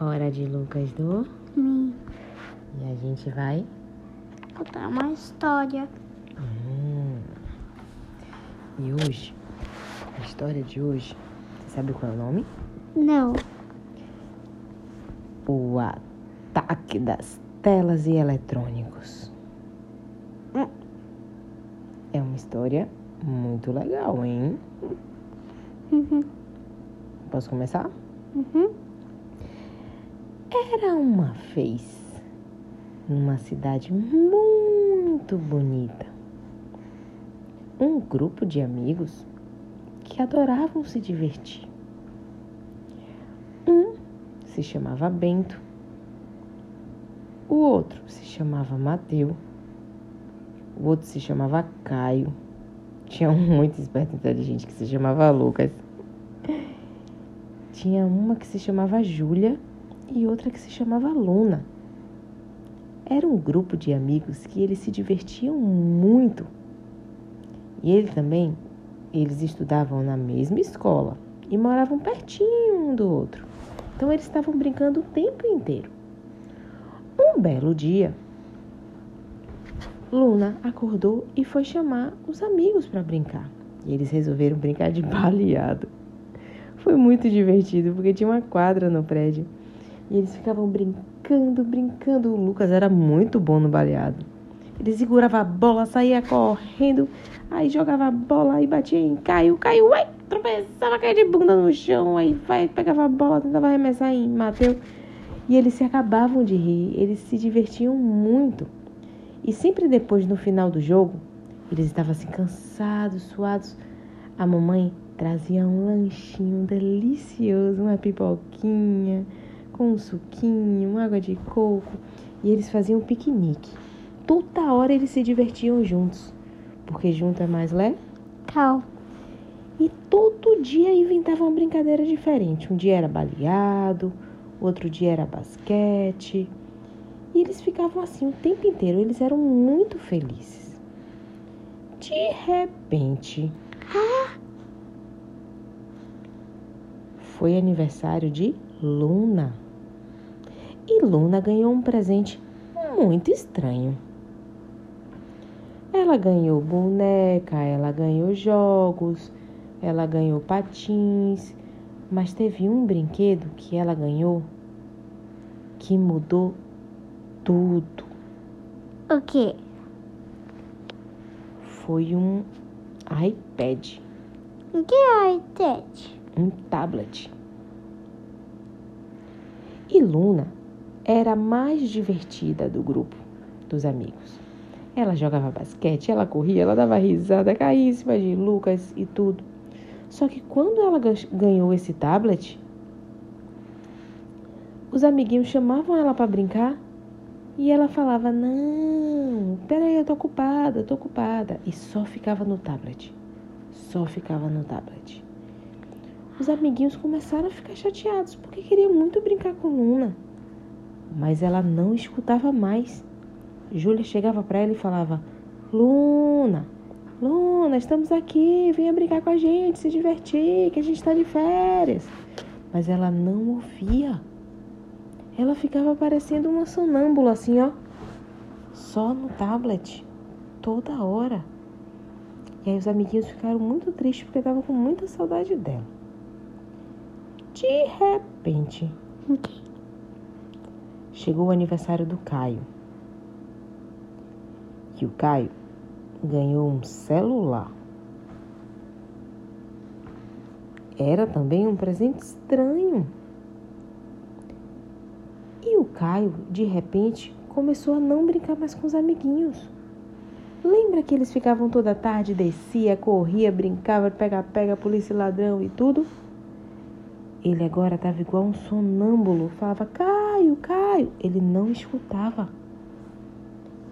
Hora de Lucas dormir. Me E a gente vai. contar uma história. Hum. E hoje, a história de hoje, você sabe qual é o nome? Não. O ataque das telas e eletrônicos. Hum. É uma história muito legal, hein? Uhum. Posso começar? Uhum. Era uma vez, numa cidade muito bonita, um grupo de amigos que adoravam se divertir. Um se chamava Bento, o outro se chamava Mateu, o outro se chamava Caio. Tinha um muito esperto e inteligente que se chamava Lucas. Tinha uma que se chamava Júlia e outra que se chamava Luna. Era um grupo de amigos que eles se divertiam muito. E ele também, eles estudavam na mesma escola e moravam pertinho um do outro. Então eles estavam brincando o tempo inteiro. Um belo dia, Luna acordou e foi chamar os amigos para brincar. E eles resolveram brincar de baleado. Foi muito divertido porque tinha uma quadra no prédio. E eles ficavam brincando, brincando. O Lucas era muito bom no baleado. Ele segurava a bola, saía correndo, aí jogava a bola e batia em Caio. Caio, uai, tropeçava, caía de bunda no chão. Aí vai, pegava a bola, tentava arremessar em Mateus. E eles se acabavam de rir, eles se divertiam muito. E sempre depois, no final do jogo, eles estavam assim cansados, suados. A mamãe trazia um lanchinho delicioso, uma pipoquinha com um suquinho, uma água de coco. E eles faziam um piquenique. Toda hora eles se divertiam juntos, porque junto é mais leve. Cal. E todo dia inventavam uma brincadeira diferente. Um dia era baleado, outro dia era basquete. E eles ficavam assim o tempo inteiro. Eles eram muito felizes. De repente. Foi aniversário de Luna. E Luna ganhou um presente muito estranho. Ela ganhou boneca, ela ganhou jogos, ela ganhou patins, mas teve um brinquedo que ela ganhou que mudou tudo. O quê? Foi um iPad, O que é iPad? um tablet. E Luna era a mais divertida do grupo, dos amigos. Ela jogava basquete, ela corria, ela dava risada, cima de Lucas e tudo. Só que quando ela gan- ganhou esse tablet, os amiguinhos chamavam ela para brincar e ela falava: Não, peraí, eu tô ocupada, tô ocupada. E só ficava no tablet. Só ficava no tablet. Os amiguinhos começaram a ficar chateados porque queriam muito brincar com Luna. Mas ela não escutava mais. Júlia chegava para ela e falava: Luna, Luna, estamos aqui, venha brincar com a gente, se divertir, que a gente está de férias. Mas ela não ouvia. Ela ficava parecendo uma sonâmbula assim, ó. Só no tablet, toda hora. E aí os amiguinhos ficaram muito tristes porque estavam com muita saudade dela. De repente? Chegou o aniversário do Caio. E o Caio ganhou um celular. Era também um presente estranho. E o Caio, de repente, começou a não brincar mais com os amiguinhos. Lembra que eles ficavam toda tarde, descia, corria, brincava, pega-pega, polícia e ladrão e tudo? Ele agora estava igual um sonâmbulo, falava Caio, Caio. Ele não escutava.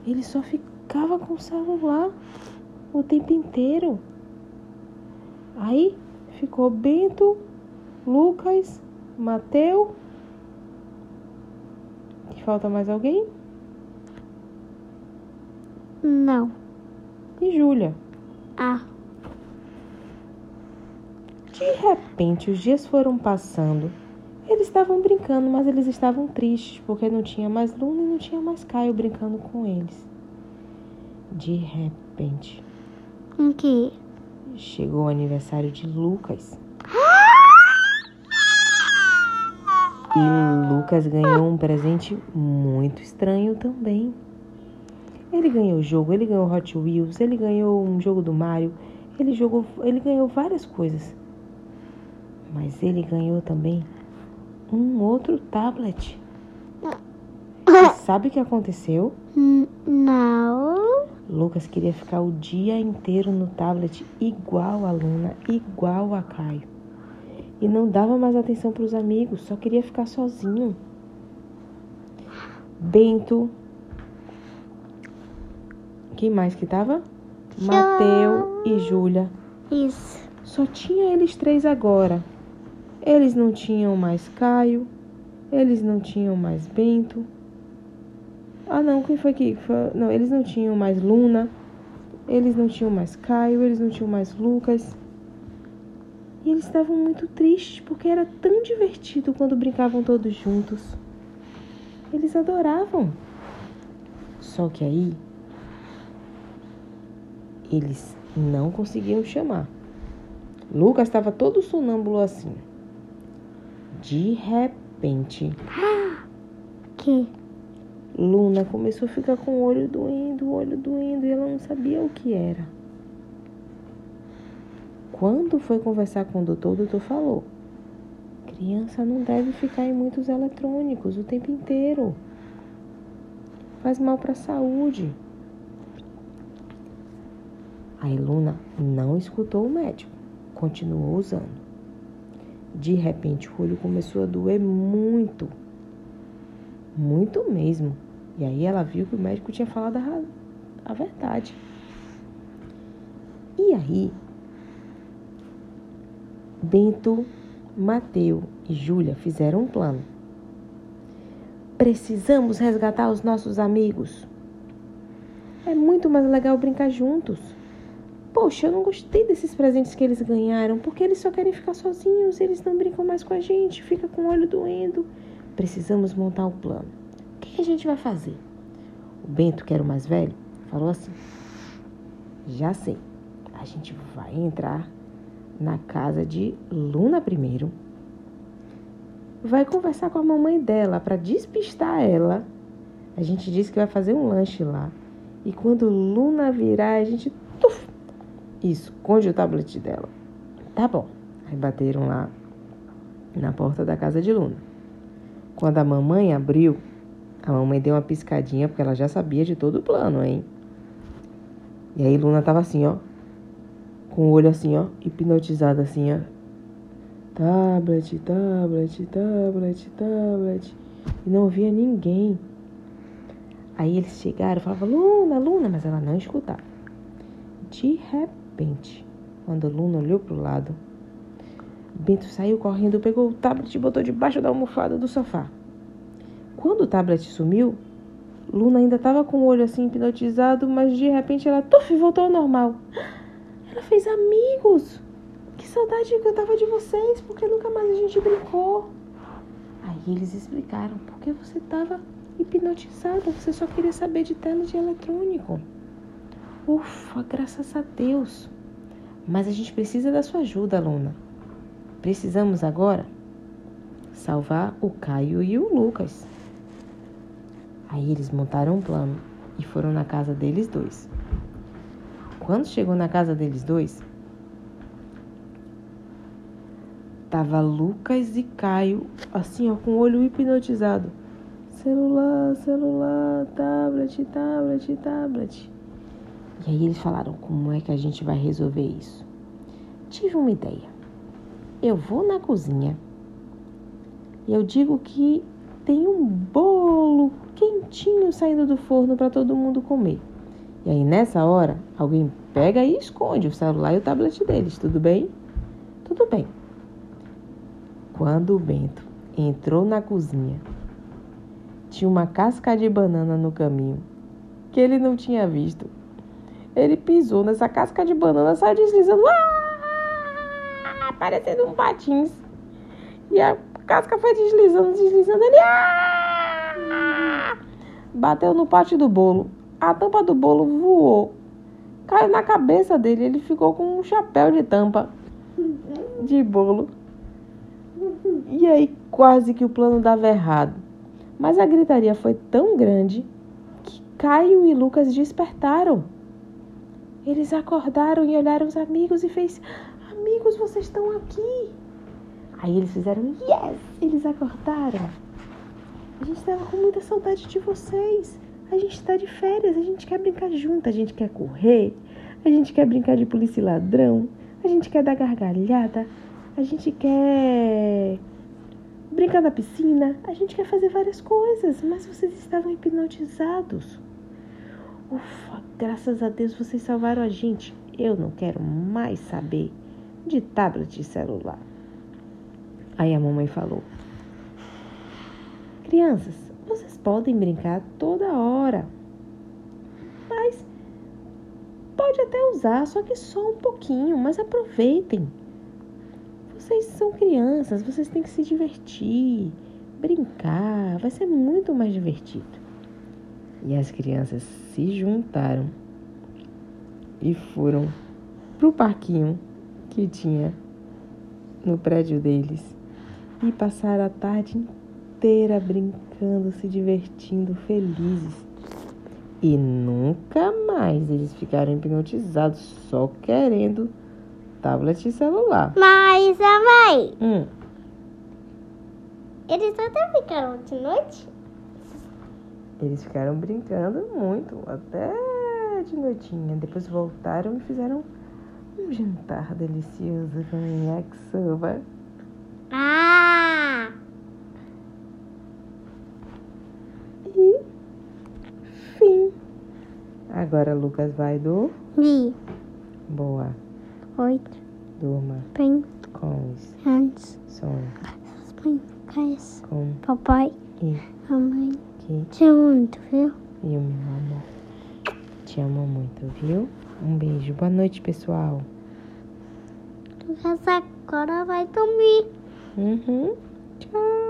Ele só ficava com o celular o tempo inteiro. Aí ficou Bento, Lucas, Mateu. E falta mais alguém? Não. E Júlia. Ah. De repente, os dias foram passando. Eles estavam brincando, mas eles estavam tristes porque não tinha mais Luna e não tinha mais Caio brincando com eles. De repente, O quê? chegou o aniversário de Lucas. E Lucas ganhou um presente muito estranho também. Ele ganhou o jogo, ele ganhou Hot Wheels, ele ganhou um jogo do Mario, ele jogou, ele ganhou várias coisas. Mas ele ganhou também um outro tablet. E sabe o que aconteceu? Não. Lucas queria ficar o dia inteiro no tablet igual a Luna, igual a Caio. E não dava mais atenção para os amigos, só queria ficar sozinho. Bento. Quem mais que tava? Mateu e Júlia. Isso. Só tinha eles três agora. Eles não tinham mais Caio. Eles não tinham mais Bento. Ah, não, quem foi que. Foi? Não, eles não tinham mais Luna. Eles não tinham mais Caio. Eles não tinham mais Lucas. E eles estavam muito tristes porque era tão divertido quando brincavam todos juntos. Eles adoravam. Só que aí. Eles não conseguiam chamar. Lucas estava todo sonâmbulo assim. De repente, Que? Luna começou a ficar com o olho doendo, o olho doendo, e ela não sabia o que era. Quando foi conversar com o doutor, o doutor falou: criança não deve ficar em muitos eletrônicos o tempo inteiro. Faz mal para a saúde. Aí Luna não escutou o médico, continuou usando. De repente, o olho começou a doer muito. Muito mesmo. E aí ela viu que o médico tinha falado a, a verdade. E aí, Bento, Mateu e Júlia fizeram um plano. Precisamos resgatar os nossos amigos. É muito mais legal brincar juntos. Poxa, eu não gostei desses presentes que eles ganharam, porque eles só querem ficar sozinhos, eles não brincam mais com a gente, fica com o olho doendo. Precisamos montar um plano. O que a gente vai fazer? O Bento, que era o mais velho, falou assim: Já sei, a gente vai entrar na casa de Luna primeiro, vai conversar com a mamãe dela para despistar ela. A gente disse que vai fazer um lanche lá. E quando Luna virar, a gente tuf, esconde o tablet dela. Tá bom. Aí bateram lá na porta da casa de Luna. Quando a mamãe abriu, a mamãe deu uma piscadinha porque ela já sabia de todo o plano, hein? E aí Luna tava assim, ó, com o olho assim, ó, hipnotizada assim, ó. Tablet, tablet, tablet, tablet. E não via ninguém. Aí eles chegaram e falavam, Luna, Luna, mas ela não escutava. De repente, quando Luna olhou pro lado, Bento saiu correndo, pegou o tablet e botou debaixo da almofada do sofá. Quando o tablet sumiu, Luna ainda estava com o olho assim hipnotizado, mas de repente ela tuf, voltou ao normal. Ela fez amigos. Que saudade que eu tava de vocês, porque nunca mais a gente brincou. Aí eles explicaram, porque você tava hipnotizada, você só queria saber de tela de eletrônico. Ufa, graças a Deus. Mas a gente precisa da sua ajuda, Luna. Precisamos agora salvar o Caio e o Lucas. Aí eles montaram um plano e foram na casa deles dois. Quando chegou na casa deles dois, tava Lucas e Caio, assim, ó, com o olho hipnotizado. Celular, celular, tablet, tablet, tablet. E aí eles falaram: como é que a gente vai resolver isso? Tive uma ideia. Eu vou na cozinha e eu digo que tem um bolo quentinho saindo do forno para todo mundo comer. E aí nessa hora, alguém pega e esconde o celular e o tablet deles, tudo bem? Tudo bem. Quando o Bento entrou na cozinha, tinha uma casca de banana no caminho que ele não tinha visto. Ele pisou nessa casca de banana, saiu deslizando, ah, parecendo um patins. E a casca foi deslizando, deslizando. Ele ah! bateu no pote do bolo. A tampa do bolo voou. Caiu na cabeça dele. Ele ficou com um chapéu de tampa de bolo. E aí, quase que o plano dava errado. Mas a gritaria foi tão grande que Caio e Lucas despertaram. Eles acordaram e olharam os amigos e fez: Amigos, vocês estão aqui. Aí eles fizeram: Yes! Eles acordaram. A gente estava com muita saudade de vocês. A gente está de férias, a gente quer brincar junto, a gente quer correr, a gente quer brincar de polícia e ladrão, a gente quer dar gargalhada, a gente quer brincar na piscina, a gente quer fazer várias coisas, mas vocês estavam hipnotizados. Ufa, graças a Deus vocês salvaram a gente. Eu não quero mais saber de tablet e celular. Aí a mamãe falou: Crianças, vocês podem brincar toda hora, mas pode até usar, só que só um pouquinho, mas aproveitem. Vocês são crianças, vocês têm que se divertir, brincar, vai ser muito mais divertido. E as crianças se juntaram e foram pro parquinho que tinha no prédio deles e passaram a tarde inteira brincando, se divertindo, felizes. E nunca mais eles ficaram hipnotizados só querendo tablet e celular. Mas a mãe, Hum, eles até ficaram de noite? Eles ficaram brincando muito, até de noitinha. Depois voltaram e fizeram um jantar delicioso com yakisoba. Ah! E fim. Agora Lucas vai do Vi. boa. Oito. Durma Bem. com os Antes. brincas. com Papai. e Mamãe. Te muito, viu? e o meu amor. Te amo muito, viu? Um beijo. Boa noite, pessoal. Lucas agora vai dormir. Uhum. Tchau.